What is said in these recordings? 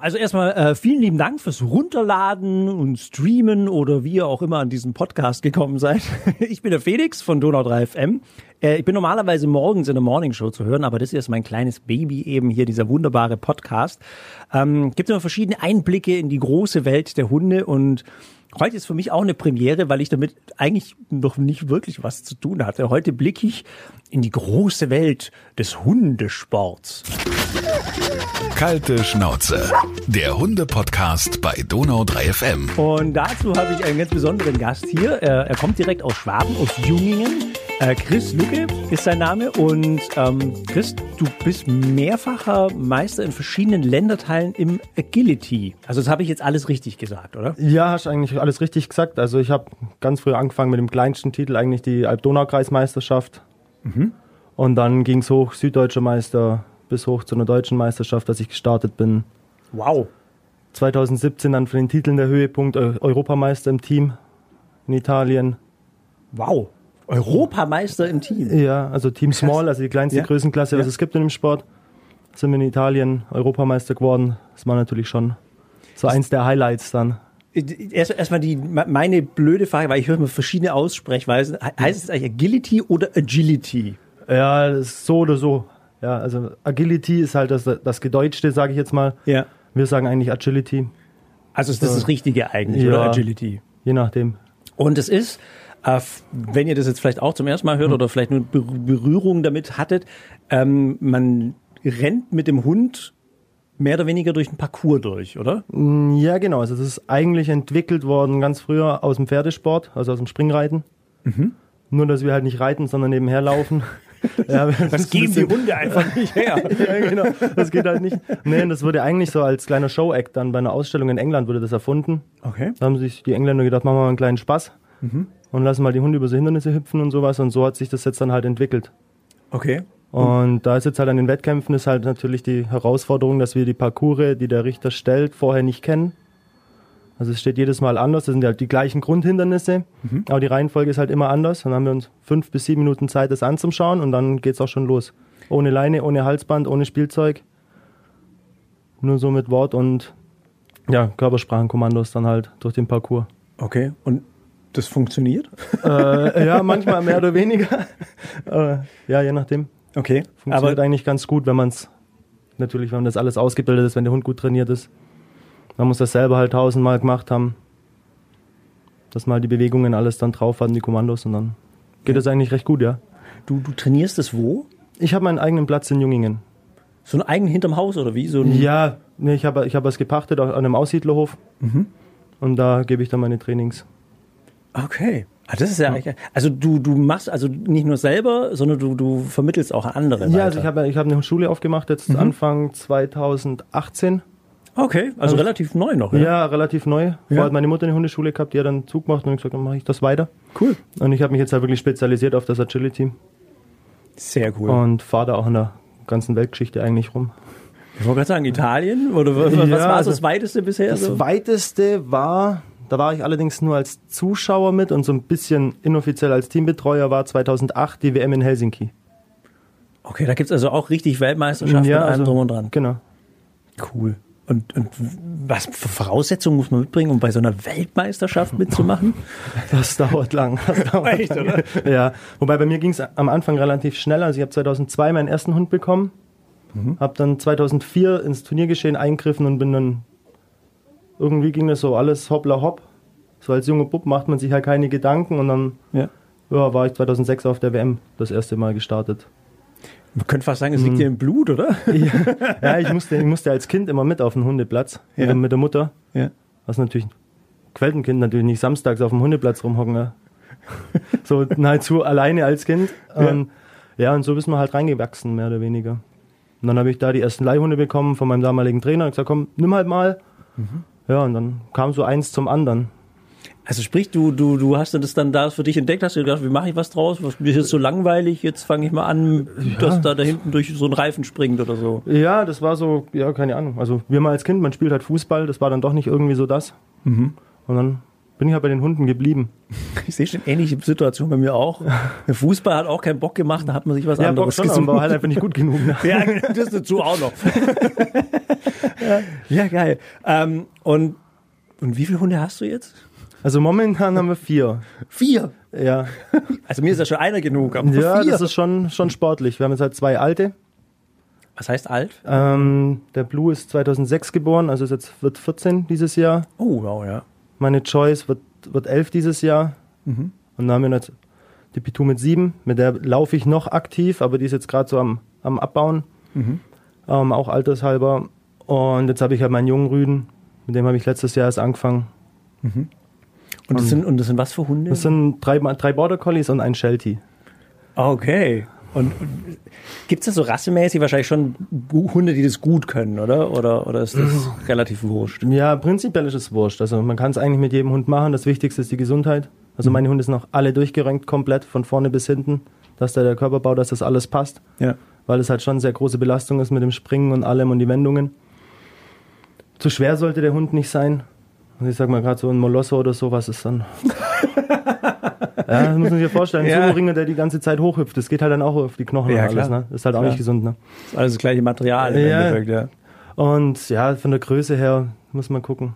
Also erstmal äh, vielen lieben Dank fürs Runterladen und Streamen oder wie ihr auch immer an diesen Podcast gekommen seid. Ich bin der Felix von Donau 3 FM. Äh, ich bin normalerweise morgens in der Morningshow zu hören, aber das ist mein kleines Baby eben hier, dieser wunderbare Podcast. Ähm, gibt immer verschiedene Einblicke in die große Welt der Hunde und Heute ist für mich auch eine Premiere, weil ich damit eigentlich noch nicht wirklich was zu tun hatte. Heute blicke ich in die große Welt des Hundesports. Kalte Schnauze, der Hunde-Podcast bei Donau 3 FM. Und dazu habe ich einen ganz besonderen Gast hier. Er, kommt direkt aus Schwaben, aus Jungingen. Äh, Chris Lucke ist sein Name. Und ähm, Chris, du bist mehrfacher Meister in verschiedenen Länderteilen im Agility. Also das habe ich jetzt alles richtig gesagt, oder? Ja, hast eigentlich alles richtig gesagt. Also ich habe ganz früh angefangen mit dem kleinsten Titel, eigentlich die Alb-Donau-Kreismeisterschaft. Mhm. Und dann ging es hoch, Süddeutscher Meister, bis hoch zu einer deutschen Meisterschaft, dass ich gestartet bin. Wow. 2017 dann für den Titeln der Höhepunkt Europameister im Team in Italien. Wow. Europameister im Team. Ja, also Team. Small, also die kleinste ja. Größenklasse, was ja. es gibt in dem Sport. Sind wir in Italien Europameister geworden. Das war natürlich schon so eins der Highlights dann. Erstmal erst die meine blöde Frage, weil ich höre immer verschiedene Aussprechweisen. Heißt es eigentlich Agility oder Agility? Ja, so oder so. Ja, also Agility ist halt das, das Gedeutschte, sage ich jetzt mal. Ja. Wir sagen eigentlich Agility. Also ist das das Richtige eigentlich, ja, oder Agility? Je nachdem. Und es ist, äh, wenn ihr das jetzt vielleicht auch zum ersten Mal hört hm. oder vielleicht nur Berührung damit hattet, ähm, man rennt mit dem Hund mehr oder weniger durch einen Parcours durch, oder? Mm, ja, genau. Also das ist eigentlich entwickelt worden ganz früher aus dem Pferdesport, also aus dem Springreiten. Mhm. Nur, dass wir halt nicht reiten, sondern nebenher laufen. Ja, das geben die Hunde einfach nicht her. ja, genau. Das geht halt nicht. Nee, das wurde eigentlich so als kleiner Show-Act dann bei einer Ausstellung in England wurde das erfunden. Okay. Da haben sich die Engländer gedacht, machen wir mal einen kleinen Spaß mhm. Und lassen mal die Hunde über so Hindernisse hüpfen und sowas. Und so hat sich das jetzt dann halt entwickelt. Okay. Und da ist jetzt halt an den Wettkämpfen ist halt natürlich die Herausforderung, dass wir die Parcours, die der Richter stellt, vorher nicht kennen. Also es steht jedes Mal anders. Das sind halt die gleichen Grundhindernisse, mhm. aber die Reihenfolge ist halt immer anders. Dann haben wir uns fünf bis sieben Minuten Zeit, das anzuschauen und dann geht es auch schon los. Ohne Leine, ohne Halsband, ohne Spielzeug. Nur so mit Wort und ja, Körpersprachenkommandos dann halt durch den Parcours. Okay, und das funktioniert? Äh, ja, manchmal mehr oder weniger. äh, ja, je nachdem. Okay. Funktioniert aber eigentlich ganz gut, wenn man es natürlich, wenn man das alles ausgebildet ist, wenn der Hund gut trainiert ist. Man muss das selber halt tausendmal gemacht haben, dass man halt die Bewegungen alles dann drauf hat, die Kommandos und dann geht ja. eigentlich recht gut, ja. Du, du trainierst es wo? Ich habe meinen eigenen Platz in Jungingen. So einen eigenen hinterm Haus oder wie? So ja, nee, ich habe ich hab es gepachtet an einem Aussiedlerhof mhm. und da gebe ich dann meine Trainings. Okay. Ah, das ist ja, ja. also du du machst also nicht nur selber, sondern du du vermittelst auch andere. Ja, weiter. also ich habe ich habe eine Schule aufgemacht jetzt mhm. Anfang 2018 Okay, also, also relativ neu noch. Ja, ja relativ neu. Ja. Vorher hat meine Mutter eine Hundeschule gehabt, die hat dann Zug gemacht und ich gesagt, dann mache ich das weiter. Cool. Und ich habe mich jetzt halt wirklich spezialisiert auf das Agility. Sehr cool. Und fahre da auch in der ganzen Weltgeschichte eigentlich rum. Ich wollte gerade sagen, Italien? Oder was, ja, war also das weiteste bisher? Das so? weiteste war, da war ich allerdings nur als Zuschauer mit und so ein bisschen inoffiziell als Teambetreuer war 2008 die WM in Helsinki. Okay, da gibt es also auch richtig Weltmeisterschaften ja, also, drum und dran. Genau. Cool. Und, und was für Voraussetzungen muss man mitbringen, um bei so einer Weltmeisterschaft mitzumachen? Das dauert lang. Das dauert Echt, lang. oder? Ja, wobei bei mir ging es am Anfang relativ schnell. Also ich habe 2002 meinen ersten Hund bekommen, mhm. habe dann 2004 ins Turniergeschehen eingegriffen und bin dann irgendwie ging das so alles hoppla hopp. So als junger Bub macht man sich halt keine Gedanken und dann ja. Ja, war ich 2006 auf der WM das erste Mal gestartet. Man könnte fast sagen, es liegt hm. dir im Blut, oder? Ja, ja, ich, musste, ich musste als Kind immer mit auf den Hundeplatz ja. mit der Mutter. Ja. Was natürlich, Queltenkind natürlich nicht samstags auf dem Hundeplatz rumhocken. Ja. so nahezu alleine als Kind. Ja. Ähm, ja, und so bist wir halt reingewachsen, mehr oder weniger. Und dann habe ich da die ersten Leihhunde bekommen von meinem damaligen Trainer und gesagt, komm, nimm halt mal. Mhm. Ja, und dann kam so eins zum anderen. Also sprich, du, du, du hast das dann da für dich entdeckt, hast du gedacht, wie mache ich was draus? Was, mir ist so langweilig, jetzt fange ich mal an, ja. dass da da hinten durch so einen Reifen springt oder so. Ja, das war so, ja, keine Ahnung. Also wir mal als Kind, man spielt halt Fußball, das war dann doch nicht irgendwie so das. Mhm. Und dann bin ich halt bei den Hunden geblieben. Ich sehe schon ähnliche Situation bei mir auch. Der Fußball hat auch keinen Bock gemacht, da hat man sich was Ja, Bock anderes schon, gesucht. aber halt einfach nicht gut genug. Ne? Ja, das dazu auch noch. ja, geil. Ähm, und, und wie viele Hunde hast du jetzt? Also momentan haben wir vier. Vier. Ja, Also mir ist ja schon einer genug, aber ja vier. das ist schon, schon sportlich. Wir haben jetzt halt zwei alte. Was heißt alt? Ähm, der Blue ist 2006 geboren, also ist jetzt wird 14 dieses Jahr. Oh, wow, ja. Meine Choice wird, wird 11 dieses Jahr. Mhm. Und dann haben wir jetzt die Pitou mit 7. Mit der laufe ich noch aktiv, aber die ist jetzt gerade so am, am Abbauen. Mhm. Ähm, auch altershalber. Und jetzt habe ich halt meinen jungen Rüden. Mit dem habe ich letztes Jahr erst angefangen. Und das, sind, und das sind was für Hunde? Das sind drei, drei Border Collies und ein Sheltie. okay. Und, und gibt es da so rassemäßig wahrscheinlich schon Hunde, die das gut können, oder? Oder, oder ist das relativ wurscht? Ja, prinzipiell ist es wurscht. Also man kann es eigentlich mit jedem Hund machen. Das Wichtigste ist die Gesundheit. Also meine Hunde sind auch alle durchgerenkt, komplett, von vorne bis hinten. Dass da der Körperbau, dass das alles passt. Ja. Weil es halt schon sehr große Belastung ist mit dem Springen und allem und die Wendungen. Zu schwer sollte der Hund nicht sein. Also ich sag mal gerade so ein Molosso oder sowas ist dann. ja, das muss man sich vorstellen. Ein Ja. Sumo-Ringer, der die ganze Zeit hochhüpft, das geht halt dann auch auf die Knochen Ja, und alles. Ne? Ist halt auch Klar. nicht gesund. Ne? Ist alles das gleiche Material im Ja. Endeffekt, ja. Und ja, von der Größe her muss man gucken.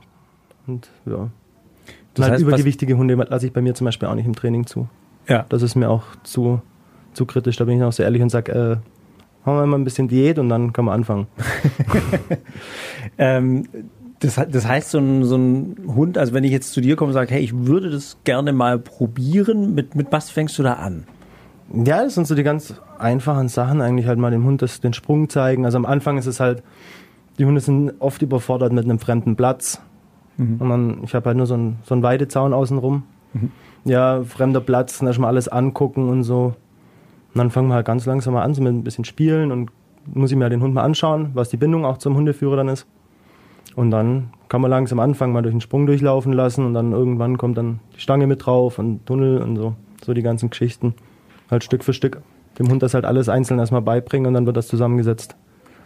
Und ja. Das halt heißt, was- übergewichtige Hunde lasse ich bei mir zum Beispiel auch nicht im Training zu. Ja. Das ist mir auch zu, zu kritisch. Da bin ich auch sehr ehrlich und sage, äh, machen wir mal ein bisschen Diät und dann können wir anfangen. Ähm, das, das heißt, so ein, so ein Hund, also wenn ich jetzt zu dir komme und sage, hey, ich würde das gerne mal probieren, mit, mit was fängst du da an? Ja, das sind so die ganz einfachen Sachen, eigentlich halt mal dem Hund das, den Sprung zeigen. Also am Anfang ist es halt, die Hunde sind oft überfordert mit einem fremden Platz. Und dann, ich habe halt nur so einen, so einen Weidezaun außenrum. Ja, fremder Platz, dann erstmal alles angucken und so. Und dann fangen wir halt ganz langsam mal an, so mit ein bisschen spielen und muss ich mir halt den Hund mal anschauen, was die Bindung auch zum Hundeführer dann ist. Und dann kann man langsam anfangen, mal durch den Sprung durchlaufen lassen und dann irgendwann kommt dann die Stange mit drauf und Tunnel und so. So die ganzen Geschichten. Halt Stück für Stück. Dem Hund das halt alles einzeln erstmal beibringen und dann wird das zusammengesetzt.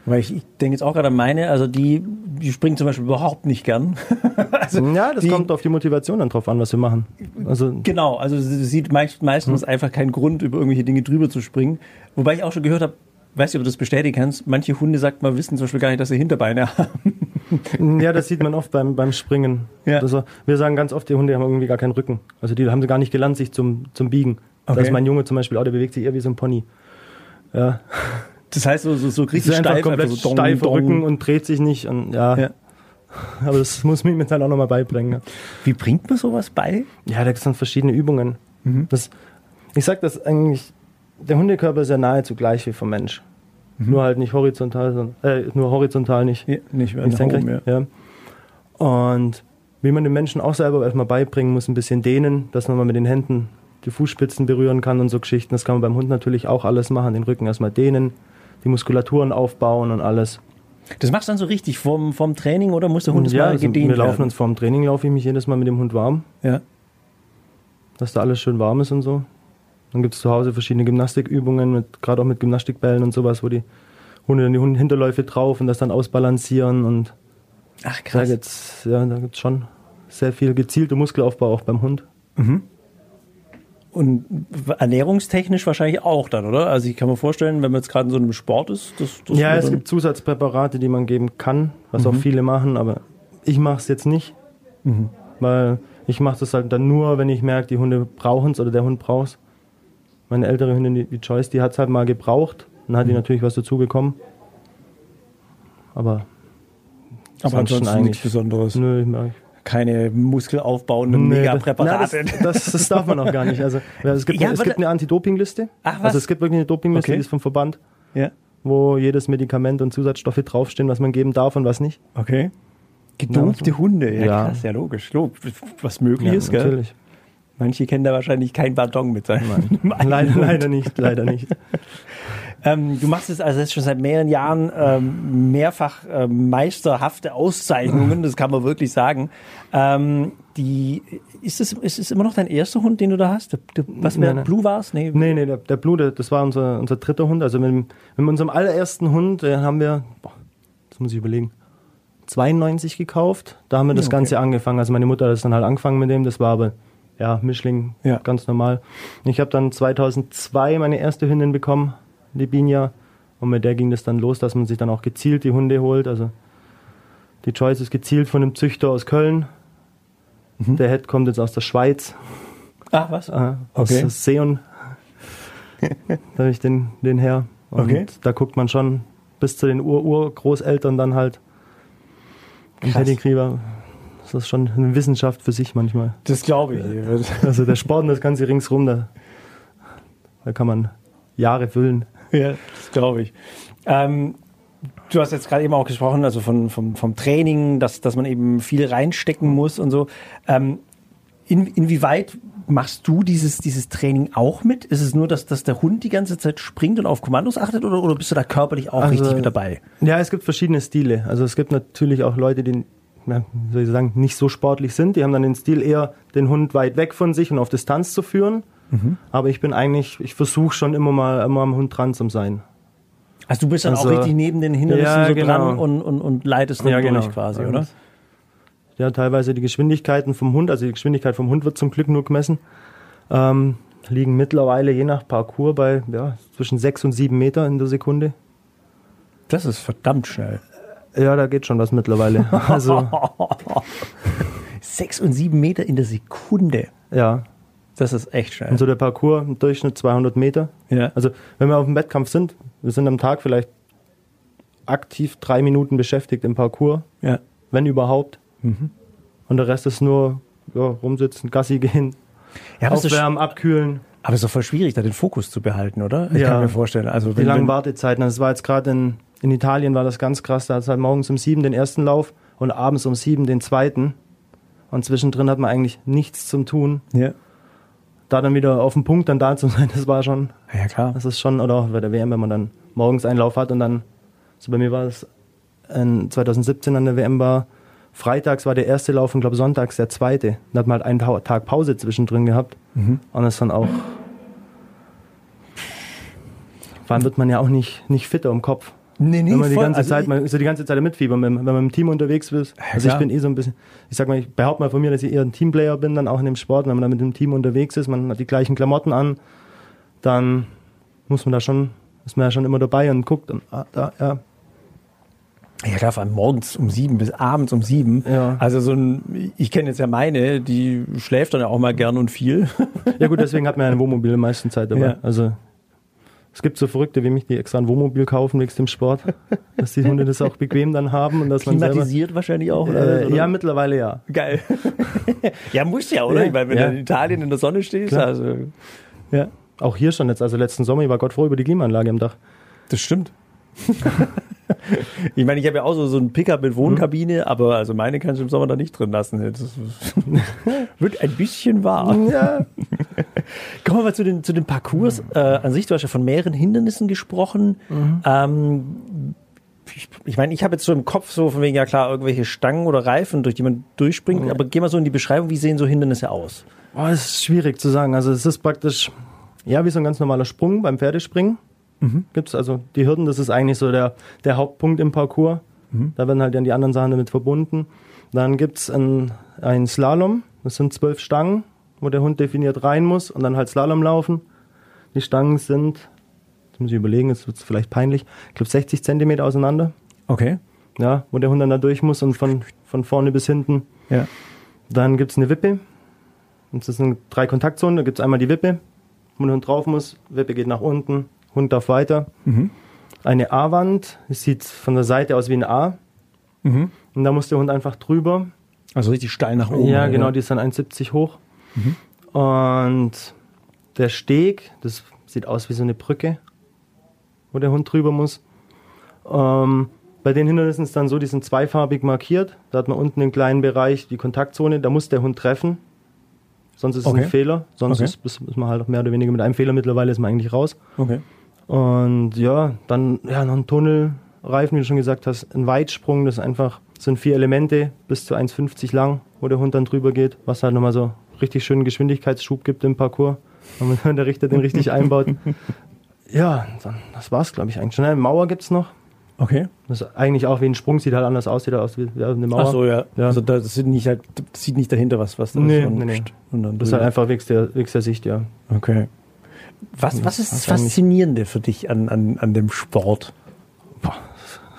Weil ich, ich denke jetzt auch gerade an meine, also die, die springen zum Beispiel überhaupt nicht gern. also, Ja, das die, kommt auf die Motivation dann drauf an, was wir machen. Also, Genau, also sie sieht meist, meistens Hm. einfach keinen Grund, über irgendwelche Dinge drüber zu springen. Wobei ich auch schon gehört habe, weißt du, ob du das bestätigen kannst, manche Hunde, sagt man, wissen zum Beispiel gar nicht, dass sie Hinterbeine haben. ja, das sieht man oft beim, beim Springen. Ja. Also, wir sagen ganz oft, die Hunde haben irgendwie gar keinen Rücken. Also die haben sie gar nicht gelernt, sich zum, zum Biegen. Da Okay. ist mein Junge zum Beispiel auch, der bewegt sich eher wie so ein Pony. Ja, Das heißt, so, so, so richtig einfach steif, komplett einfach so dong. Rücken und dreht sich nicht. Und ja, Ja. aber das muss mir jetzt halt auch nochmal beibringen. ja. Wie bringt man sowas bei? Ja, da sind verschiedene Übungen. Mhm. Das, ich sag das eigentlich, der Hundekörper ist ja nahezu gleich wie vom Mensch. Nur halt nicht horizontal, sondern, äh, nur horizontal nicht. Ja, nicht nicht senkrecht. oben, ja. ja. Und wie man den Menschen auch selber erstmal beibringen muss, ein bisschen dehnen, dass man mal mit den Händen die Fußspitzen berühren kann und so Geschichten. Das kann man beim Hund natürlich auch alles machen. Den Rücken erstmal dehnen, die Muskulaturen aufbauen und alles. Das machst du dann so richtig vom, vom Training oder muss der Hund das ja, mal also gedehnt wir laufen werden? uns vorm Training, laufe ich mich jedes Mal mit dem Hund warm, Ja. dass da alles schön warm ist und so. Dann gibt es zu Hause verschiedene Gymnastikübungen, mit, gerade auch mit Gymnastikbällen und sowas, wo die Hunde dann die Hinterläufe drauf und das dann ausbalancieren und Ach da krass. gibt's, ja, da gibt's schon sehr viel gezielter Muskelaufbau auch beim Hund. Und ernährungstechnisch wahrscheinlich auch dann, oder? Also ich kann mir vorstellen, wenn man jetzt gerade in so einem Sport ist, das, das Ja, es gibt Zusatzpräparate, die man geben kann, was auch viele machen, aber ich mache es jetzt nicht, weil ich mache das halt dann nur, wenn ich merke, die Hunde brauchen es oder der Hund braucht es. Meine ältere Hündin, die, die Joyce, die hat es halt mal gebraucht, dann hat die natürlich was dazu bekommen. Aber, aber ansonsten nichts Besonderes. nö, ich Keine muskelaufbauenden Nee, das- Megapräparate. Das, das, das darf man auch gar nicht. Also, ja, es gibt, Ja, eine, es gibt eine Anti-Doping-Liste. Ach, was? Also es gibt wirklich eine Dopingliste, Okay. die ist vom Verband, ja. wo jedes Medikament und Zusatzstoffe draufstehen, was man geben darf und was nicht. Okay. Gedopte Hunde, ja, Ja. krass, ja logisch. Log- Was möglich ist, gell? natürlich. Manche kennen da wahrscheinlich keinen Ballon mit seinem Leider, leider nicht, leider nicht. Ähm, du machst es also jetzt schon seit mehreren Jahren ähm, mehrfach ähm, meisterhafte Auszeichnungen, das kann man wirklich sagen. Ähm, die, ist, es, ist es immer noch dein erster Hund, den du da hast? Der, der, was nein. Blue war's? Nee. Nee, nee, der, der Blue, der, das war unser, unser dritter Hund. Also mit, mit unserem allerersten Hund äh, haben wir, boah, das muss ich überlegen, 92 gekauft. Da haben wir das Okay. Ganze angefangen. Also meine Mutter hat das dann halt angefangen mit dem. Das war aber, ja, Mischling, Ja. ganz normal. Ich habe dann 2002 meine erste Hündin bekommen, die Binja. Und mit der ging das dann los, dass man sich dann auch gezielt die Hunde holt. Also die Choice ist gezielt von einem Züchter aus Köln. Mhm. Der Head kommt jetzt aus der Schweiz, Ah, was? äh, aus Okay. Seon. da habe ich den, den her. Und Okay. da guckt man schon bis zu den Ur-Ur-Großeltern dann halt. Krass. Pedigree war das ist schon eine Wissenschaft für sich manchmal. Das glaube ich. Also der Sport und das Ganze ringsrum, da, da kann man Jahre füllen. Ja, das glaube ich. Ähm, du hast jetzt gerade eben auch gesprochen, also von, vom, vom Training, dass, dass man eben viel reinstecken muss und so. Ähm, in, inwieweit machst du dieses, dieses Training auch mit? Ist es nur, dass, dass der Hund die ganze Zeit springt und auf Kommandos achtet oder, oder bist du da körperlich auch Also- richtig mit dabei? Ja, es gibt verschiedene Stile. Also es gibt natürlich auch Leute, die wie soll ich sagen, nicht so sportlich sind. Die haben dann den Stil eher, den Hund weit weg von sich und auf Distanz zu führen. Mhm. Aber ich bin eigentlich, ich versuche schon immer mal immer am Hund dran zu sein. Also du bist dann Also- auch richtig neben den Hindernissen Ja, so genau. dran und, und, und leitest dann Ja, genau. durch quasi, oder? Ja, teilweise die Geschwindigkeiten vom Hund, also die Geschwindigkeit vom Hund wird zum Glück nur gemessen, ähm, liegen mittlerweile je nach Parcours bei ja, zwischen sechs und sieben Meter in der Sekunde. Das ist verdammt schnell. Ja, da geht schon was mittlerweile. Also, Sechs und sieben Meter in der Sekunde. ja. Das ist echt schnell. Und so der Parcours im Durchschnitt 200 Meter. ja. Also, wenn wir auf dem Wettkampf sind, wir sind am Tag vielleicht aktiv drei Minuten beschäftigt im Parcours, ja. wenn überhaupt. Mhm. Und der Rest ist nur ja, rumsitzen, Gassi gehen, ja aufwärmen, abkühlen. aber es ist doch voll schwierig, da den Fokus zu behalten, oder? Ich Ja. kann mir vorstellen. Also Die langen Wartezeiten. Das war jetzt gerade in, in Italien war das ganz krass. Da hat es halt morgens um sieben den ersten Lauf und abends um sieben den zweiten. Und zwischendrin hat man eigentlich nichts zum Tun. ja. Da dann wieder auf dem Punkt dann da zu sein, das war schon, ja, klar. das ist schon, oder auch bei der WM, wenn man dann morgens einen Lauf hat und dann, so bei mir war es in 2017 an der WM war, freitags war der erste Lauf und glaube sonntags der zweite. Dann hat man halt einen Tag Pause zwischendrin gehabt. Mhm. Und das dann auch, allem wird man ja auch nicht, nicht fitter im Kopf. Nee, nee, wenn man die ganze Also Zeit, man ist ja die ganze Zeit mitfiebern, wenn, wenn man im Team unterwegs ist. also ich bin eh so ein bisschen, ich sag mal, ich behaupte mal von mir, dass ich eher ein Teamplayer bin, dann auch in dem Sport. Wenn man dann mit dem Team unterwegs ist, man hat die gleichen Klamotten an, dann muss man da schon, ist man ja schon immer dabei und guckt und ah, da, ja. Ja klar, vor allem morgens um sieben bis abends um sieben. Ja. Also so ein, ich kenne jetzt ja meine, die schläft dann ja auch mal gern und viel. Ja gut, deswegen hat man ja ein Wohnmobil in der meisten Zeit dabei. Ja. Also es gibt so Verrückte wie mich, die extra ein Wohnmobil kaufen wegen dem Sport, dass die Hunde das auch bequem dann haben und dass man selber, Klimatisiert wahrscheinlich auch. Oder? äh, ja mittlerweile ja. Geil. ja, muss ja, oder? Ja, ich meine, wenn ja. du in Italien in der Sonne stehst, Klar. also. Ja, Auch hier schon jetzt, also letzten Sommer, ich war Gott froh über die Klimaanlage am Dach. das stimmt. ich meine, ich habe ja auch so, so ein Pickup mit Wohnkabine, aber also meine kannst du im Sommer da nicht drin lassen. Das wird ein bisschen warm. Ja. Kommen wir mal zu den, zu den Parcours äh, an sich. Du hast ja von mehreren Hindernissen gesprochen. Ähm, ich, ich meine, ich habe jetzt so im Kopf so von wegen, ja klar, irgendwelche Stangen oder Reifen, durch die man durchspringt. Aber geh mal so in die Beschreibung, wie sehen so Hindernisse aus? Boah, das ist schwierig zu sagen. Also es ist praktisch, ja, wie so ein ganz normaler Sprung beim Pferdespringen. Gibt's also die Hürden, das ist eigentlich so der, der Hauptpunkt im Parcours. Da werden halt dann die anderen Sachen damit verbunden. Dann gibt's ein, ein Slalom, das sind zwölf Stangen, wo der Hund definiert rein muss und dann halt Slalom laufen. Die Stangen sind, jetzt muss ich überlegen, jetzt wird's vielleicht peinlich, ich glaube 60 Zentimeter auseinander, Okay. ja, wo der Hund dann da durch muss und von, von vorne bis hinten Ja. dann gibt es eine Wippe. Und das sind drei Kontaktzonen. Da gibt es einmal die Wippe, wo der Hund drauf muss. Wippe geht nach unten, Hund darf weiter. Eine A-Wand, es sieht von der Seite aus wie ein A. Mhm. Und da muss der Hund einfach drüber. Also richtig steil nach oben. ja, oder? genau, die ist dann 1,70 hoch. Und der Steg, das sieht aus wie so eine Brücke, wo der Hund drüber muss. Ähm, bei den Hindernissen ist dann so, die sind zweifarbig markiert. Da hat man unten einen kleinen Bereich, die Kontaktzone, da muss der Hund treffen. Sonst ist Okay. es ein Fehler. Sonst Okay. ist, ist, man halt mehr oder weniger mit einem Fehler mittlerweile ist man eigentlich raus. Okay. Und ja, dann ja, noch ein Tunnelreifen, wie du schon gesagt hast, ein Weitsprung, das ist einfach sind vier Elemente bis zu 1,50 lang, wo der Hund dann drüber geht, was halt nochmal so richtig schönen Geschwindigkeitsschub gibt im Parcours, wenn man der Richter den richtig einbaut. Ja, dann, das war's, glaube ich, eigentlich schon. Eine Mauer gibt's noch. Okay. Das ist eigentlich auch wie ein Sprung, sieht halt anders aus, sieht halt aus wie, eine Mauer. Ach so, ja. Ja. Also das sieht nicht halt, sieht nicht dahinter was, was da Nee, ist. und- nee, nee. Und dann Das ist halt einfach wegs der, wegs der Sicht, ja. Okay. Was, was ist das Faszinierende für dich an, an, an dem Sport?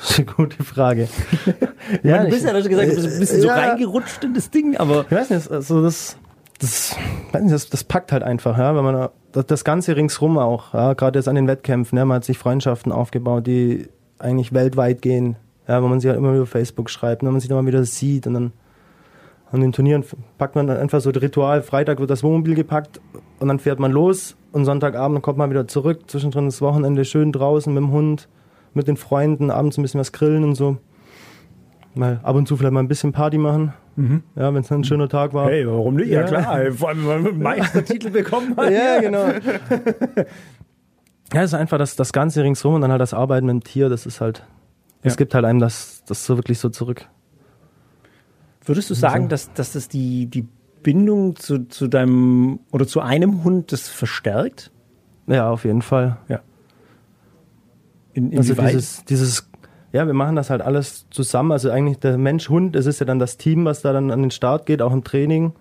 Das ist eine gute Frage. Ja, du bist ja, du hast gesagt, du bist ein bisschen so Ja. reingerutscht in das Ding, aber Ich weiß nicht, also das, das, das, das packt halt einfach, ja, wenn man da- das, das Ganze ringsrum auch, ja, gerade jetzt an den Wettkämpfen, ja, man hat sich Freundschaften aufgebaut, die eigentlich weltweit gehen, ja, wo man sich halt immer über Facebook schreibt, wenn man sich dann mal wieder sieht und dann an den Turnieren packt man dann einfach so das Ritual, Freitag wird das Wohnmobil gepackt und dann fährt man los und Sonntagabend kommt man wieder zurück, zwischendrin das Wochenende schön draußen mit dem Hund, mit den Freunden, abends ein bisschen was grillen und so. Mal ab und zu vielleicht mal ein bisschen Party machen. Ja, wenn es ein schöner Tag war. hey, warum nicht? Ja, Ja. klar, vor allem, wenn man Meistertitel bekommen hat. Ja, genau. ja, es ist einfach das, das Ganze ringsrum und dann halt das Arbeiten mit dem Tier, das ist halt, es Ja. gibt halt einem das, das so wirklich so zurück. Würdest du sagen, dass, dass das die, die Bindung zu, zu deinem oder zu einem Hund das verstärkt? Ja, auf jeden Fall. In, Also inwieweit? dieses, dieses, ja, wir machen das halt alles zusammen. Also eigentlich der Mensch-Hund, es ist ja dann das Team, was da dann an den Start geht, auch im Training.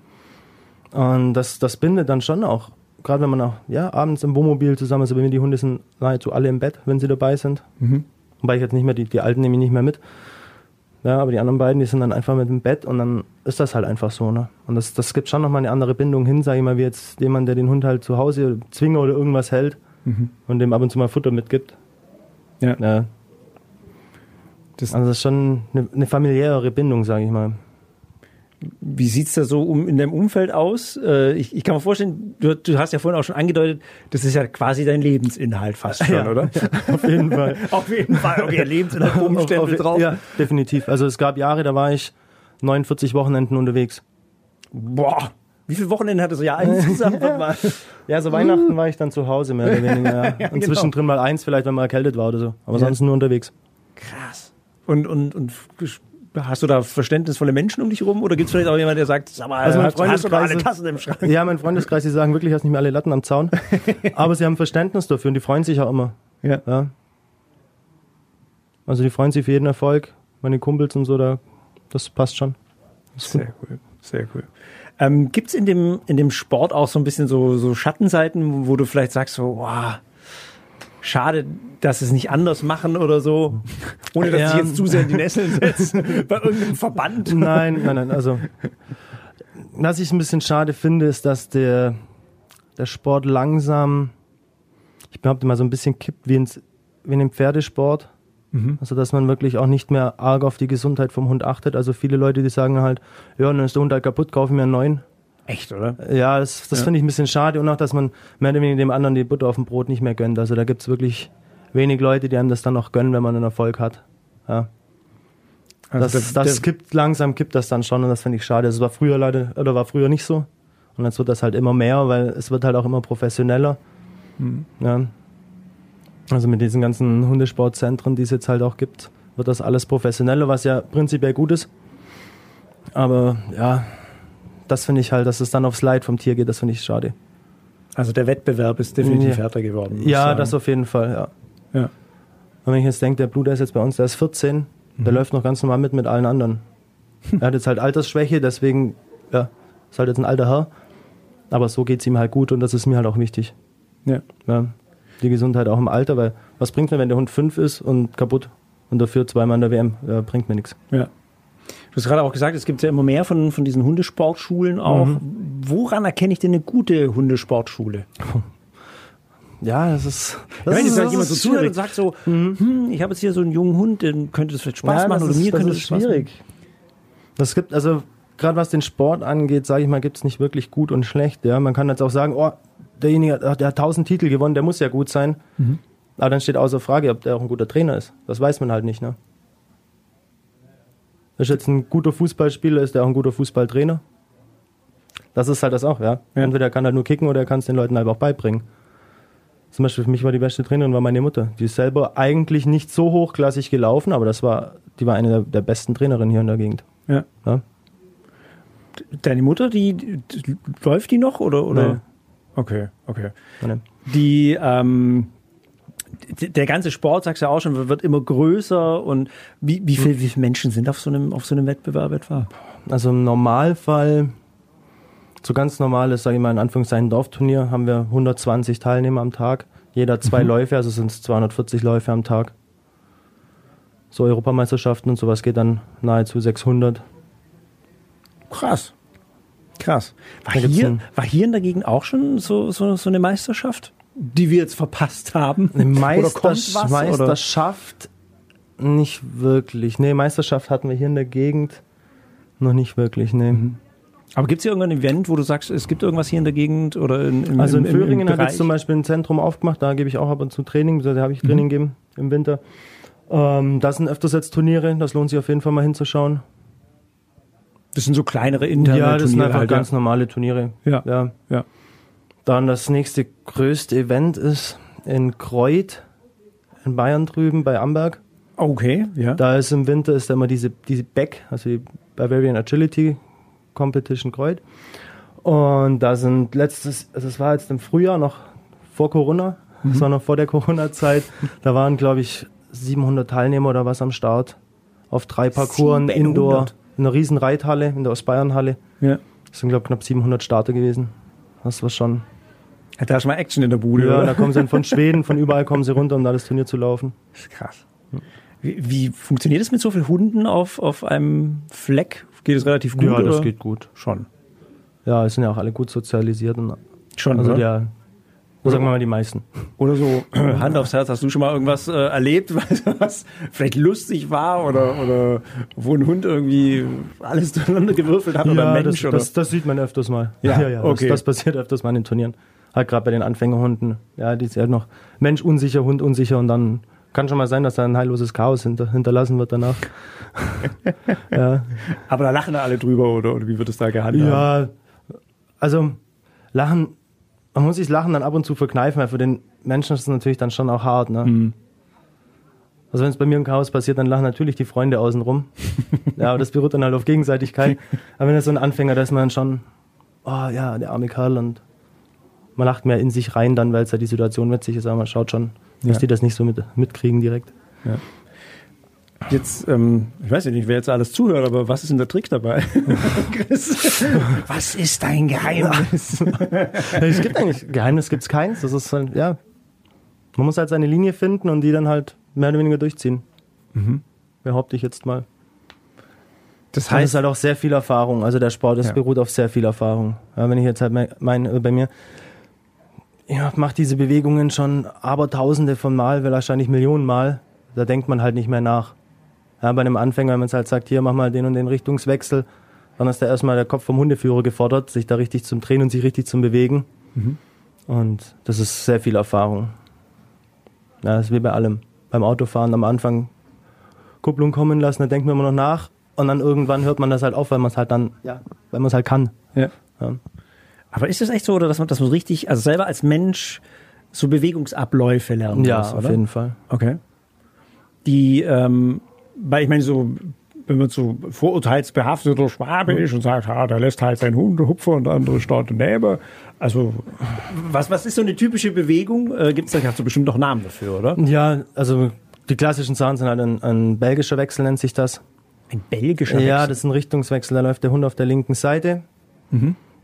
Und das, das bindet dann schon auch. Gerade wenn man auch, ja, abends im Wohnmobil zusammen, also bei mir die Hunde sind nahezu alle im Bett, wenn sie dabei sind. Mhm. Wobei ich jetzt nicht mehr, die, die Alten nehme ich nicht mehr mit. Ja, aber die anderen beiden, die sind dann einfach mit im Bett und dann ist das halt einfach so, ne? Und das, das gibt schon nochmal eine andere Bindung hin, sage ich mal, wie jetzt jemand, der den Hund halt zu Hause Zwinger oder irgendwas hält und dem ab und zu mal Futter mitgibt. Ja. Ja. Das- also das ist schon eine, eine familiärere Bindung, sage ich mal. Wie sieht's da so um, in deinem Umfeld aus? Äh, ich, ich kann mir vorstellen, du, du hast ja vorhin auch schon angedeutet, das ist ja quasi dein Lebensinhalt fast schon, Ja. oder? Auf jeden Fall. Auf jeden Fall. Okay, Lebensinhalt Umstände Auf- auf- drauf. Ja, definitiv. Also es gab Jahre, da war ich 49 Wochenenden unterwegs. Boah, wie viele Wochenende hattest du ja insgesamt mal? Ja, so Weihnachten war ich dann zu Hause mehr oder weniger. Ja. Ja, Und genau. zwischendrin mal eins, vielleicht wenn man erkältet war oder so. Aber Ja. sonst nur unterwegs. Krass. Und, und, und hast du da verständnisvolle Menschen um dich rum? Oder gibt es vielleicht auch jemanden, der sagt, sag mal, Also mein hast, hast du noch alle Tassen im Schrank? Ja, mein Freundeskreis, die sagen wirklich, hast nicht mehr alle Latten am Zaun. Aber sie haben Verständnis dafür und die freuen sich auch immer. Ja. Ja. Also die freuen sich für jeden Erfolg. Meine Kumpels und so, da, das passt schon. Sehr cool, sehr cool. Ähm, Gibt es in dem, in dem Sport auch so ein bisschen so, so Schattenseiten, wo du vielleicht sagst, so, wow, schade, dass sie es nicht anders machen oder so, ohne dass Ja. ich jetzt zu sehr in die Nesseln setze, bei irgendeinem Verband? Nein, nein, nein. Also, was ich ein bisschen schade finde, ist, dass der, der Sport langsam, ich behaupte mal, so ein bisschen kippt wie, ins, wie in dem Pferdesport. Also, dass man wirklich auch nicht mehr arg auf die Gesundheit vom Hund achtet. Also, viele Leute, die sagen halt, ja, dann ist der Hund halt kaputt, kaufen wir einen neuen. Echt, oder? Ja, das, das Ja. finde ich ein bisschen schade. Und auch, dass man mehr oder weniger dem anderen die Butter auf dem Brot nicht mehr gönnt. Also, da gibt es wirklich wenig Leute, die einem das dann noch gönnen, wenn man einen Erfolg hat. Ja. Das, Also das, der- der- kippt langsam, kippt das dann schon und das finde ich schade. Es war früher leider, oder war früher nicht so. Und jetzt wird das halt immer mehr, weil es wird halt auch immer professioneller. Mhm. Ja. Also mit diesen ganzen Hundesportzentren, die es jetzt halt auch gibt, wird das alles professioneller, was ja prinzipiell gut ist. Aber ja, das finde ich halt, dass es dann aufs Leid vom Tier geht, das finde ich schade. also der Wettbewerb ist definitiv Ja. härter geworden. Ja, sagen. das auf jeden Fall, ja. Ja. Und wenn ich jetzt denke, der Bruder ist jetzt bei uns, der ist 14, der läuft noch ganz normal mit mit allen anderen. er hat jetzt halt Altersschwäche, deswegen, ja, ist halt jetzt ein alter Herr. Aber so geht's ihm halt gut und das ist mir halt auch wichtig. Ja. Ja, die Gesundheit auch im Alter, weil was bringt mir, wenn der Hund fünf ist und kaputt und dafür zweimal in der WM, ja, bringt mir nichts. Ja. Du hast gerade auch gesagt, es gibt ja immer mehr von, von diesen Hundesportschulen auch. Mhm. Woran erkenne ich denn eine gute Hundesportschule? Ja, das ist. Wenn jetzt halt jemand so zuhört und sagt so, hm, ich habe jetzt hier so einen jungen Hund, den könnte das vielleicht Spaß Ja, machen das oder ist- mir das könnte es Spaß schwierig. Das gibt, also gerade was den Sport angeht, sage ich mal, gibt's nicht wirklich gut und schlecht. Ja, man kann jetzt auch sagen, oh, derjenige, der hat tausend Titel gewonnen, der muss ja gut sein. Mhm. Aber dann steht außer Frage, ob der auch ein guter Trainer ist. Das weiß man halt nicht, ne? Ist jetzt ein guter Fußballspieler, ist der auch ein guter Fußballtrainer? Das ist halt das auch, ja. Ja. Entweder kann er nur kicken oder er kann es den Leuten halt auch beibringen. Zum Beispiel für mich war die beste Trainerin war meine Mutter. Die ist selber eigentlich nicht so hochklassig gelaufen, aber das war, die war eine der, der besten Trainerinnen hier in der Gegend. Ja. Ja. Deine Mutter, die, die läuft die noch oder? oder? Nee. Okay, okay. Die, ähm, Der ganze Sport, sagst du ja auch schon, wird immer größer und wie, wie, viel, wie viele Menschen sind auf so einem, auf so einem Wettbewerb etwa? Also im Normalfall, so ganz normales, sage ich mal in Anführungszeichen Dorfturnier, haben wir 120 Teilnehmer am Tag. Jeder zwei Läufe, also sind es 240 Läufe am Tag. So Europameisterschaften und sowas geht dann nahezu 600. Krass. Krass. War hier, war hier in der Gegend auch schon so, so, so eine Meisterschaft, die wir jetzt verpasst haben? Eine Oder kommt Meisters was, oder? Meisterschaft nicht wirklich. Nee, Meisterschaft hatten wir hier in der Gegend noch nicht wirklich, nee. Aber gibt es hier irgendein Event, wo du sagst, es gibt irgendwas hier in der Gegend oder in, im, Also in im, im, im Föhringen hat jetzt zum Beispiel ein Zentrum aufgemacht, da gebe ich auch ab und zu Training, da habe ich Training Mhm. gegeben im Winter. Ähm, das sind öfters jetzt Turniere, das lohnt sich auf jeden Fall mal hinzuschauen. Das sind so kleinere interne ja, das sind Turniere einfach halt, ganz normale Turniere. Ja. ja. Ja. Dann das nächste größte Event ist in Kreuth, in Bayern drüben bei Amberg. Okay, ja. Da ist im Winter ist da immer diese, diese BAC, also die Bavarian Agility Competition Kreuth. Und da sind letztes, also es war jetzt im Frühjahr noch vor Corona, Mhm. das war noch vor der Corona-Zeit, da waren glaube ich 700 Teilnehmer oder was am Start auf drei Parcours 700? Indoor in einer riesen Reithalle, in der Ostbayern-Halle. ja. Das sind glaube ich knapp 700 Starter gewesen. Das war schon. Da schon mal Action in der Bude, Ja, oder? da kommen sie dann von Schweden, von überall kommen sie runter, um da das Turnier zu laufen. Das ist krass. Wie, wie funktioniert es mit so vielen Hunden auf, auf einem Fleck? Geht es relativ gut? ja, das oder? geht gut. schon. Ja, es sind ja auch alle gut sozialisiert und Schon, also oder? der, sagen wir mal die meisten. Oder so, Hand aufs Herz, hast du schon mal irgendwas äh, erlebt, was, vielleicht lustig war oder, oder wo ein Hund irgendwie alles durcheinander gewürfelt hat oder ein Mensch? das, oder? das, das sieht man öfters mal. Ja, das, okay. das passiert öfters mal in den Turnieren. Halt gerade bei den Anfängerhunden. Ja, die sind halt noch Mensch unsicher, Hund unsicher und dann kann schon mal sein, dass da ein heilloses Chaos hinter, hinterlassen wird danach. ja. Aber da lachen da alle drüber oder, oder wie wird es da gehandhabt? ja, also Lachen, man muss sich Lachen dann ab und zu verkneifen, weil für den Menschen ist es natürlich dann schon auch hart. Ne? Mhm. Also wenn es bei mir im Chaos passiert, dann lachen natürlich die Freunde außen rum. ja, aber das beruht dann halt auf Gegenseitigkeit. Aber wenn das so ein Anfänger, da ist man dann schon, oh ja, der arme Kerl und man lacht mehr in sich rein dann, weil es ja die Situation witzig ist, aber man schaut schon, dass Ja. die das nicht so mit, mitkriegen direkt. Jetzt, ähm, ich weiß ja nicht, wer jetzt alles zuhört, aber was ist denn der Trick dabei? Chris, was ist dein Geheimnis? es gibt eigentlich, Geheimnis gibt es keins. Das ist halt, ja, man muss halt seine Linie finden und die dann halt mehr oder weniger durchziehen. Behaupte ich jetzt mal. Das Das ist halt auch sehr viel Erfahrung. Also der Sport, das Ja. beruht auf sehr viel Erfahrung. Ja, wenn ich jetzt halt mein, mein äh, bei mir, ja, mache diese Bewegungen schon abertausende von Mal, wahrscheinlich Millionen Mal. Da denkt man halt nicht mehr nach. Ja, bei einem Anfänger, wenn man es halt sagt, hier, mach mal den und den Richtungswechsel, dann ist da erstmal der Kopf vom Hundeführer gefordert, sich da richtig zum Drehen und sich richtig zum Bewegen. Und das ist sehr viel Erfahrung. Ja, das ist wie bei allem. Beim Autofahren am Anfang Kupplung kommen lassen, da denkt man immer noch nach und dann irgendwann hört man das halt auf, weil man es halt dann, ja, weil man es halt kann. Ja. Ja. Aber ist es echt so, oder dass man, dass man richtig, also selber als Mensch so Bewegungsabläufe lernen Ja, muss, auf oder? jeden Fall. Okay. Die, ähm, weil ich meine, so, wenn man so vorurteilsbehafteter Schwabe ist und sagt, ha, der lässt halt seinen Hund hupfen und der andere steht daneben. Also, was, was ist so eine typische Bewegung? Äh, Gibt es da du bestimmt noch Namen dafür, oder? Ja, also die klassischen Sachen sind halt ein, ein belgischer Wechsel, nennt sich das. Ein belgischer Ja, Wechsel. das ist ein Richtungswechsel, da läuft der Hund auf der linken Seite.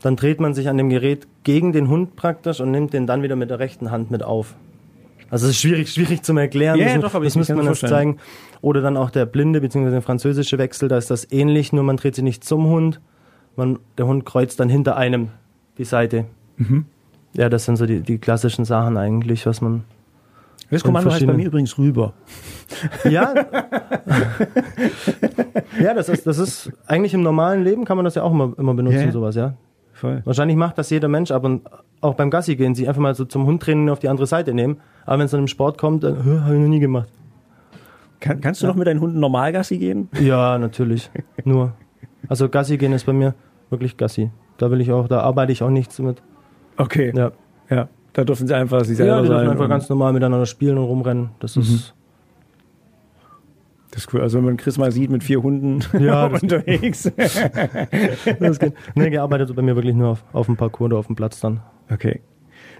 Dann dreht man sich an dem Gerät gegen den Hund praktisch und nimmt den dann wieder mit der rechten Hand mit auf. Also es ist schwierig, schwierig zum Erklären. Ja, das doch, aber das ich müsste man vorstellen. zeigen. Oder dann auch der blinde bzw. der französische Wechsel, da ist das ähnlich, nur man dreht sich nicht zum Hund. Man, der Hund kreuzt dann hinter einem die Seite. Mhm. Ja, das sind so die, die klassischen Sachen eigentlich, was man. Das Kommando heißt bei mir übrigens rüber. Ja. ja, das ist, das ist eigentlich im normalen Leben kann man das ja auch immer, immer benutzen, ja. sowas, ja. Voll. Wahrscheinlich macht das jeder Mensch, aber auch beim Gassi gehen, sich einfach mal so zum Hund trainen und auf die andere Seite nehmen. Aber wenn es dann im Sport kommt, dann habe ich noch nie gemacht. Kann, kannst du noch mit deinen Hunden normal Gassi gehen? Ja, natürlich. Nur. Also Gassi gehen ist bei mir wirklich Gassi. Da will ich auch, da arbeite ich auch nichts mit. Okay. Ja. Ja. Da dürfen sie einfach sie selber Ja, die sein. dürfen einfach ganz normal miteinander spielen und rumrennen. Das ist. Das ist cool. Also wenn man Chris mal sieht mit vier Hunden Ja, das- unterwegs. Das geht. Nee, gearbeitet wird bei mir wirklich nur auf, auf dem Parcours oder auf dem Platz dann. Okay.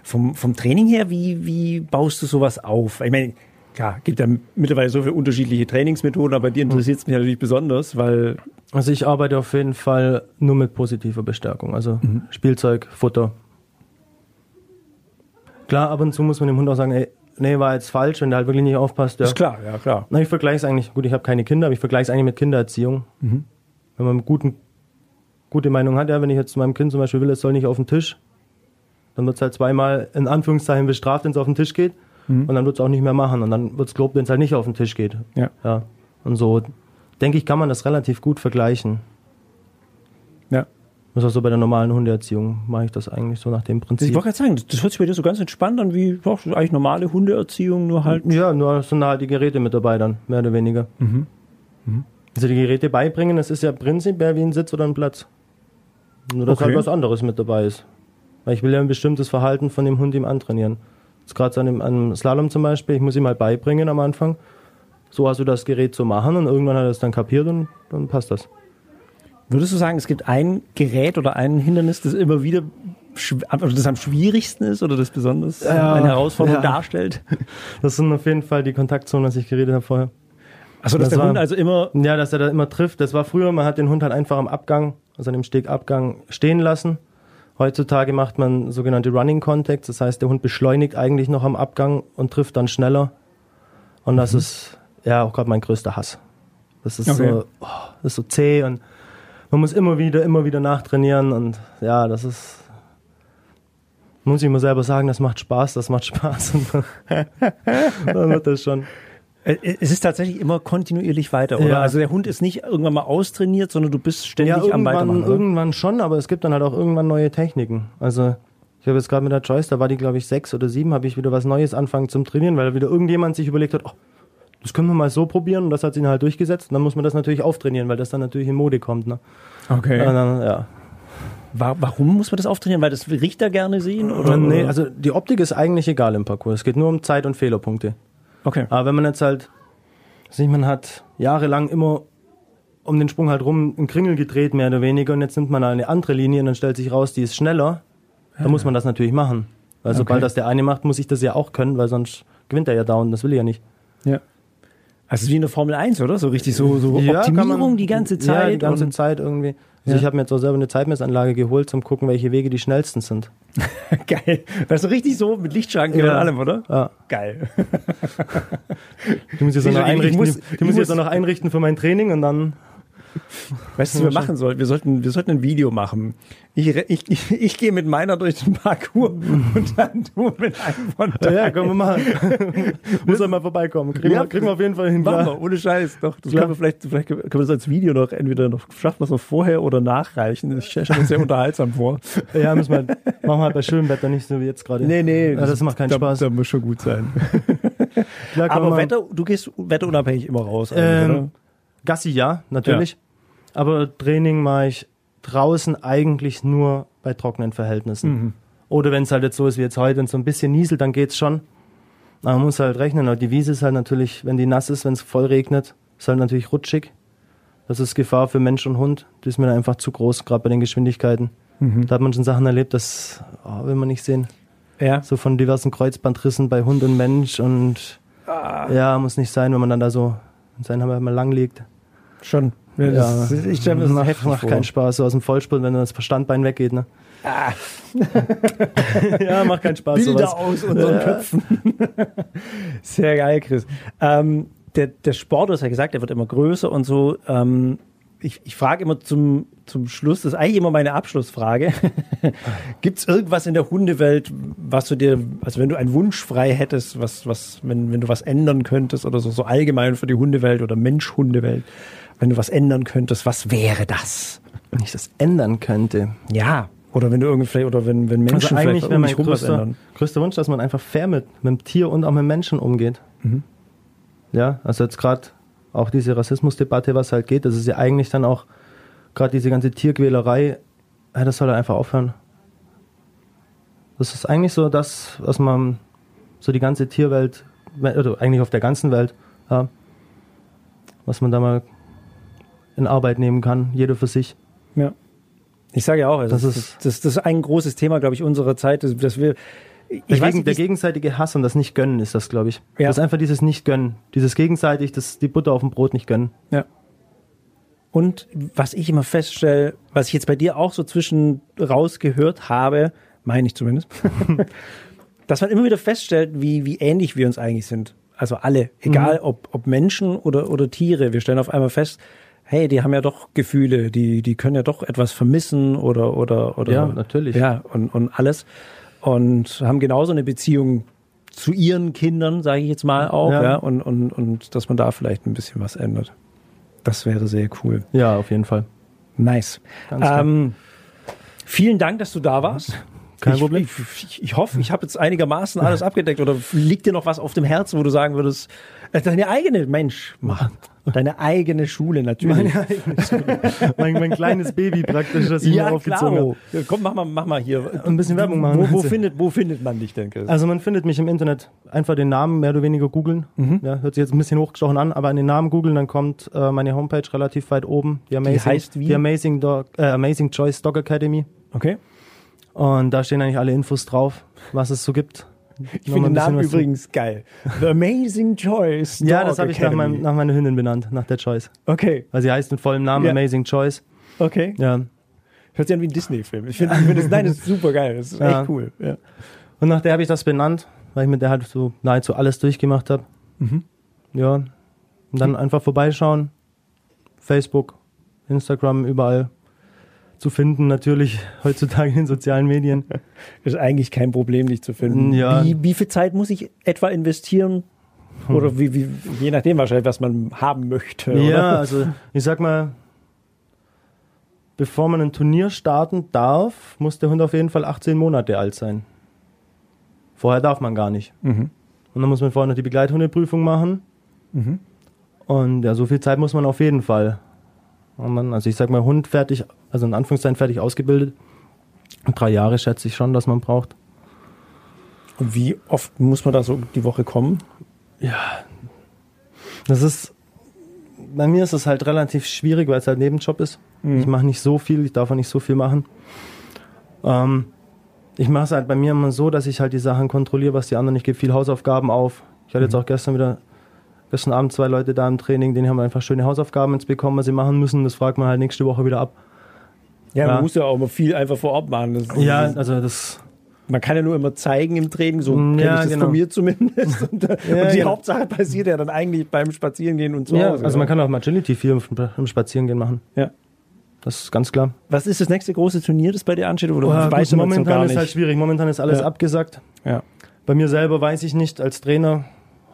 vom, vom Training her, wie, wie baust du sowas auf? Ich meine, klar, gibt ja mittlerweile so viele unterschiedliche Trainingsmethoden, aber die interessiert es mich natürlich besonders, weil. Also ich arbeite auf jeden Fall nur mit positiver Bestärkung. Also mhm. Spielzeug, Futter. Klar, ab und zu muss man dem Hund auch sagen, ey, nee, war jetzt falsch, wenn der halt wirklich nicht aufpasst. Ja. Ist klar, ja klar. Na, ich vergleiche es eigentlich, gut, ich habe keine Kinder, aber ich vergleiche es eigentlich mit Kindererziehung. Mhm. Wenn man eine guten, gute Meinung hat, ja, wenn ich jetzt zu meinem Kind zum Beispiel will, es soll nicht auf den Tisch, dann wird es halt zweimal in Anführungszeichen bestraft, wenn es auf den Tisch geht. Mhm. Und dann wird es auch nicht mehr machen. Und dann wird es gelobt, wenn es halt nicht auf den Tisch geht. Ja. ja. Und so, denke ich, kann man das relativ gut vergleichen. Das ist auch so bei der normalen Hundeerziehung, mache ich das eigentlich so nach dem Prinzip. Ich wollte gerade sagen, das hört sich bei dir so ganz entspannt an, wie doch, eigentlich normale Hundeerziehung, nur halt. Ja, nur sind halt die Geräte mit dabei dann, mehr oder weniger. Mhm. Mhm. Also die Geräte beibringen, das ist ja prinzipiell wie ein Sitz oder ein Platz. Nur dass halt okay. halt was anderes mit dabei ist. Weil ich will ja ein bestimmtes Verhalten von dem Hund ihm antrainieren. Jetzt gerade so an dem, an dem Slalom zum Beispiel, ich muss ihm mal beibringen am Anfang, so hast du das Gerät zu machen und irgendwann hat er es dann kapiert und dann passt das. Würdest du sagen, es gibt ein Gerät oder ein Hindernis, das immer wieder also das am schwierigsten ist oder das besonders ja, eine Herausforderung ja. darstellt? Das sind auf jeden Fall die Kontaktzonen, was ich geredet habe vorher. Achso, dass das der war, Hund also immer. Ja, dass er da immer trifft. Das war früher, man hat den Hund halt einfach am Abgang, also an dem Stegabgang stehen lassen. Heutzutage macht man sogenannte Running Contacts, das heißt, der Hund beschleunigt eigentlich noch am Abgang und trifft dann schneller. Und das mhm. ist ja auch gerade mein größter Hass. Das ist okay. so, oh, das ist so zäh und man muss immer wieder, immer wieder nachtrainieren und ja, das ist, muss ich immer selber sagen, das macht Spaß, das macht Spaß und dann wird das schon. Äh, es ist tatsächlich immer kontinuierlich weiter, oder? Ja. Also der Hund ist nicht irgendwann mal austrainiert, sondern du bist ständig ja, am Weitermachen. Oder? Irgendwann schon, aber es gibt dann halt auch irgendwann neue Techniken. Also ich habe jetzt gerade mit der Joyce, da war die glaube ich sechs oder sieben, habe ich wieder was Neues anfangen zum Trainieren, weil wieder irgendjemand sich überlegt hat, oh, das können wir mal so probieren und das hat sich dann halt durchgesetzt. Und dann muss man das natürlich auftrainieren, weil das dann natürlich in Mode kommt. Ne? Okay. Dann, ja. Warum muss man das auftrainieren? Weil das Richter gerne sehen? Oder? Nee, also die Optik ist eigentlich egal im Parcours. Es geht nur um Zeit- und Fehlerpunkte. Okay. Aber wenn man jetzt halt, also man hat jahrelang immer um den Sprung halt rum einen Kringel gedreht, mehr oder weniger, und jetzt nimmt man eine andere Linie und dann stellt sich raus, die ist schneller, dann muss man das natürlich machen. Weil sobald das der eine macht, muss ich das ja auch können, weil sonst gewinnt er ja down, das will ich ja nicht. Ja. Also wie in der Formel 1, oder? So richtig so, so ja, Optimierung man, die ganze Zeit. Ja, die ganze Zeit irgendwie. Also ja. ich habe mir jetzt auch selber eine Zeitmessanlage geholt, zum gucken, welche Wege die schnellsten sind. Geil. Das ist richtig so mit Lichtschranke ja. und allem, oder? Ja. Geil. die muss ich jetzt noch einrichten, muss, die, die muss ich jetzt noch einrichten für mein Training und dann Weißt du, was wir machen sollten? Wir sollten, wir sollten ein Video machen. Ich, ich, ich, ich gehe mit meiner durch den Parcours und dann du mit einem von deinen. Ja, können wir machen. Muss er mal vorbeikommen. Kriegen, ja, wir, kriegen wir auf jeden Fall hin. Machen wir, ohne Scheiß. Doch, das können wir vielleicht, vielleicht können wir das als Video noch entweder noch, schaffen wir es noch vorher oder nachreichen. Ich stelle mir sehr unterhaltsam vor. Ja, müssen wir, machen wir halt bei schönem Wetter nicht so wie jetzt gerade. Nee, nee. Ja, das, das macht keinen da, Spaß. Das muss schon gut sein. Klar, Aber Wetter, du gehst wetterunabhängig immer raus. Ähm, oder? Gassi ja, natürlich. Ja. Aber Training mache ich draußen eigentlich nur bei trockenen Verhältnissen. Mhm. Oder wenn es halt jetzt so ist wie jetzt heute und so ein bisschen nieselt, dann geht's schon. Aber man muss halt rechnen. Aber die Wiese ist halt natürlich, wenn die nass ist, wenn es voll regnet, ist halt natürlich rutschig. Das ist Gefahr für Mensch und Hund. Die ist mir dann einfach zu groß, gerade bei den Geschwindigkeiten. Mhm. Da hat man schon Sachen erlebt, das oh, will man nicht sehen. Ja. So von diversen Kreuzbandrissen bei Hund und Mensch und ah. ja, muss nicht sein, wenn man dann da so in seinen Hammer mal lang liegt. Schon. Ja, das, ich stelle mir das macht, heftig macht vor. keinen Spaß, so aus dem Vollspurt, wenn das Verstandbein weggeht. Ne? Ah. ja, macht keinen Spaß. Bilder sowas. aus unseren ja. Köpfen. Sehr geil, Chris. Ähm, der, der Sport, du hast ja gesagt, der wird immer größer und so. Ähm, ich, ich frage immer zum, zum Schluss, das ist eigentlich immer meine Abschlussfrage. Gibt es irgendwas in der Hundewelt, was du dir, also wenn du einen Wunsch frei hättest, was, was, wenn, wenn du was ändern könntest oder so, so allgemein für die Hundewelt oder Mensch-Hundewelt, wenn du was ändern könntest, was wäre das? Wenn ich das ändern könnte. Ja. Oder wenn du irgendwie, oder wenn, wenn Menschen also eigentlich wäre mein größter, größter Wunsch, dass man einfach fair mit, mit dem Tier und auch mit Menschen umgeht. Mhm. Ja, also jetzt gerade auch diese Rassismusdebatte, was halt geht, das ist ja eigentlich dann auch gerade diese ganze Tierquälerei, ja, das soll einfach aufhören. Das ist eigentlich so das, was man so die ganze Tierwelt, oder eigentlich auf der ganzen Welt, ja, was man da mal in Arbeit nehmen kann, jeder für sich. Ja. Ich sage ja auch, also das, ist, das, das ist ein großes Thema, glaube ich, unserer Zeit, dass, wir Der, ich weiß gegen, nicht, der gegenseitige Hass und das Nicht-Gönnen ist das, glaube ich. Ja. Das ist einfach dieses Nicht-Gönnen. Dieses gegenseitig, das, die Butter auf dem Brot nicht gönnen. Ja. Und was ich immer feststelle, was ich jetzt bei dir auch so zwischen rausgehört habe, meine ich zumindest, dass man immer wieder feststellt, wie, wie ähnlich wir uns eigentlich sind. Also alle, egal ob, ob Menschen oder, oder Tiere. Wir stellen auf einmal fest, hey, die haben ja doch Gefühle, die, die können ja doch etwas vermissen oder, oder, oder. Ja, natürlich. Ja, und, und alles. Und haben genauso eine Beziehung zu ihren Kindern, sage ich jetzt mal auch, ja. Ja. und, und, und dass man da vielleicht ein bisschen was ändert. Das wäre sehr cool. Ja, auf jeden Fall. Nice. Ganz. Ähm, vielen Dank, dass du da warst. Kein ich, Problem. Ich, ich, ich hoffe, ich habe jetzt einigermaßen alles abgedeckt. Oder liegt dir noch was auf dem Herzen, wo du sagen würdest, äh, deine eigene, Mensch, Mann, deine eigene Schule natürlich. mein, mein kleines Baby praktisch, das ich mir ja, aufgezogen klar. habe. Ja, Komm, mach mal, mach mal hier. Ein bisschen Werbung machen. Wo, wo, findet, wo findet man dich denn, Chris? Also man findet mich im Internet einfach den Namen mehr oder weniger googeln. Mhm. Ja, hört sich jetzt ein bisschen hochgestochen an, aber an den Namen googeln, dann kommt äh, meine Homepage relativ weit oben. Die, Amazing, heißt wie? Die Amazing, Dog, äh, Amazing Choice Dog Academy. Okay. Und da stehen eigentlich alle Infos drauf, was es so gibt. Ich finde den Namen übrigens geil. The Amazing Choice. Ja, Dog das habe ich nach, meinem, nach meiner Hündin benannt, nach der Choice. Okay, Weil sie heißt mit vollem Namen Ja. Amazing Choice. okay. Ja. Hört sich an wie ein Disney-Film. Ich finde, find das, nein, das ist super geil. Das ist Ja. echt cool. Ja. Und nach der habe ich das benannt, weil ich mit der halt so nahezu alles durchgemacht habe. Mhm. Ja. Und dann einfach vorbeischauen. Facebook, Instagram, überall zu finden, natürlich heutzutage in den sozialen Medien. Ist eigentlich kein Problem, dich zu finden. Ja. Wie, wie viel Zeit muss ich etwa investieren? Oder wie, wie, je nachdem wahrscheinlich, was man haben möchte. Ja, Oder? also ich sag mal, bevor man ein Turnier starten darf, muss der Hund auf jeden Fall 18 Monate alt sein. Vorher darf man gar nicht. Mhm. Und dann muss man vorher noch die Begleithundeprüfung machen. Mhm. Und ja, so viel Zeit muss man auf jeden Fall. Und dann, also ich sag mal, Hund fertig, also in Anführungszeichen fertig ausgebildet. Drei Jahre schätze ich schon, dass man braucht. Und wie oft muss man da so die Woche kommen? Das ist, bei mir ist es halt relativ schwierig, weil es halt Nebenjob ist. Mhm. Ich mache nicht so viel, ich darf auch nicht so viel machen. Ähm, ich mache es halt bei mir immer so, dass ich halt die Sachen kontrolliere, was die anderen. Ich gebe viel Hausaufgaben auf. Ich hatte Mhm. jetzt auch gestern wieder, gestern Abend zwei Leute da im Training, denen haben einfach schöne Hausaufgaben jetzt bekommen, was sie machen müssen. Das fragt man halt nächste Woche wieder ab. Ja, man Ja. muss ja auch immer viel einfach vor Ort machen. Das, Ja, also das, man kann ja nur immer zeigen im Training, so Mm, ja, ich das genau. von mir zumindest. Und, äh, Ja, und die genau. Hauptsache passiert ja dann eigentlich beim Spazierengehen und so. ja, also man kann auch im Agility viel im, Spazierengehen machen. Ja. Das ist ganz klar. Was ist das nächste große Turnier, das bei dir ansteht? Oder du noch momentan gar ist nicht? halt schwierig. Momentan ist alles Ja. abgesagt. ja. Bei mir selber weiß ich nicht. Als Trainer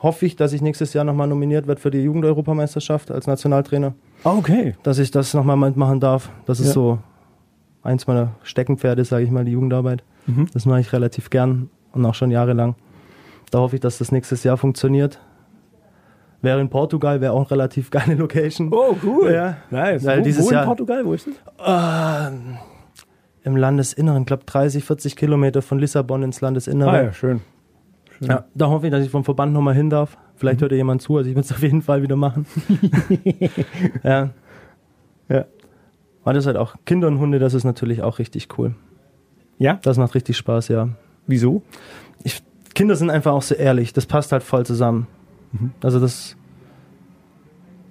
hoffe ich, dass ich nächstes Jahr nochmal nominiert werde für die Jugendeuropameisterschaft als Nationaltrainer. Ah, okay. Dass ich das nochmal mitmachen darf. Das ist Ja. so eins meiner Steckenpferde, sage ich mal, die Jugendarbeit. Mhm. Das mache ich relativ gern und auch schon jahrelang. Da hoffe ich, dass das nächstes Jahr funktioniert. Wäre in Portugal, wäre auch eine relativ geile Location. Oh, cool. Ja. Nice. Weil wo, dieses wo in Jahr- Portugal? Wo ist das? Ah, Im Landesinneren, glaube 30, 40 Kilometer von Lissabon ins Landesinnere. Ah, ja, schön. Ja, da hoffe ich, dass ich vom Verband nochmal hin darf. Vielleicht hört ja jemand zu, also ich würde es auf jeden Fall wieder machen. ja. Ja. Aber das halt auch Kinder und Hunde, das ist natürlich auch richtig cool. Ja? Das macht richtig Spaß, ja. Wieso? Ich, Kinder sind einfach auch so ehrlich, das passt halt voll zusammen. Also das,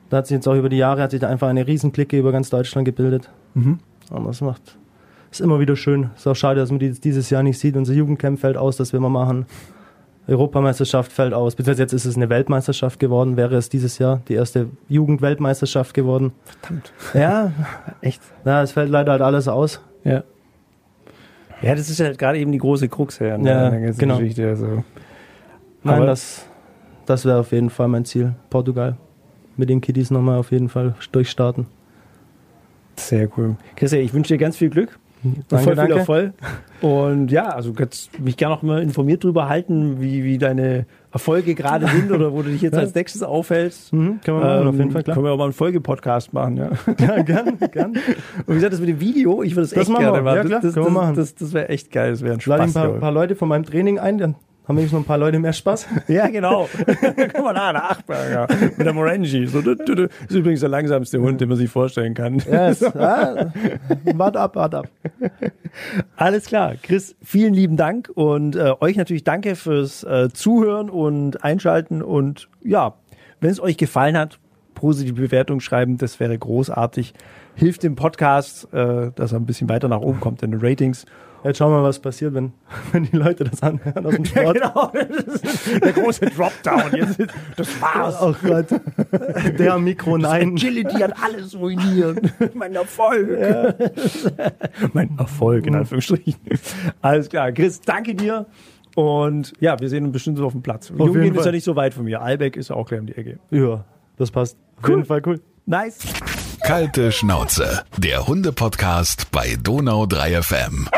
da hat sich jetzt auch über die Jahre, hat sich da einfach eine Riesenklicke über ganz Deutschland gebildet. Mhm. Und das macht, ist immer wieder schön. Ist auch schade, dass man die dieses Jahr nicht sieht. Unser Jugendcamp fällt aus, das wir mal machen. Europameisterschaft fällt aus. Beziehungsweise jetzt ist es eine Weltmeisterschaft geworden. Wäre es dieses Jahr die erste Jugendweltmeisterschaft geworden. Verdammt. Ja, Echt? ja, es fällt leider halt alles aus. Ja. Ja, das ist ja halt gerade eben die große Krux her an Ja, der genau. Geschichte. Also. Nein, Aber- das, das wäre auf jeden Fall mein Ziel. Portugal. Mit den Kiddies nochmal auf jeden Fall durchstarten. Sehr cool. Christian, ich wünsche dir ganz viel Glück. Danke, voll viel danke. Erfolg. Und ja, also kannst mich gerne noch mal informiert darüber halten, wie, wie deine Erfolge gerade sind oder wo du dich jetzt Ja. als nächstes aufhältst. Mhm, können wir machen, auf jeden Fall, klar. Können wir auch mal einen Folge-Podcast machen, ja. Ja, gern, gern. Und wie gesagt, das mit dem Video, ich würde das, Das echt machen gerne machen. Ja, klar, das das, das, machen. das, das wäre echt geil, das wäre ein Lade ich Spaß. ein paar, paar Leute von meinem Training ein, dann haben wir noch ein paar Leute mehr Spaß. Ja, genau. Guck mal da, der Achtberger mit der Morangi. So, du. Ist übrigens der langsamste Hund, den man sich vorstellen kann. Ja, es, ah, wart ab, wart ab. Alles klar. Chris, vielen lieben Dank und äh, euch natürlich danke fürs äh, Zuhören und Einschalten und ja, wenn es euch gefallen hat, positive Bewertung schreiben, das wäre großartig. Hilft dem Podcast, äh, dass er ein bisschen weiter nach oben kommt in den Ratings. Jetzt schauen wir mal, was passiert, wenn, wenn die Leute das anhören aus dem Sport. genau, der große Dropdown. Jetzt, das war's. Oh Gott. Der Mikro, nein. Agility hat alles ruiniert. mein Erfolg. Ja. mein Erfolg, in Anführungsstrichen. Alles klar. Chris, danke dir. Und ja, wir sehen uns bestimmt so auf dem Platz. Auf Jungen ist ja nicht so weit von mir. Albeck ist ja auch gleich um die Ecke. Ja, das passt. Auf jeden Fall cool. Nice. Kalte Schnauze. Der Hunde-Podcast bei Donau 3 FM.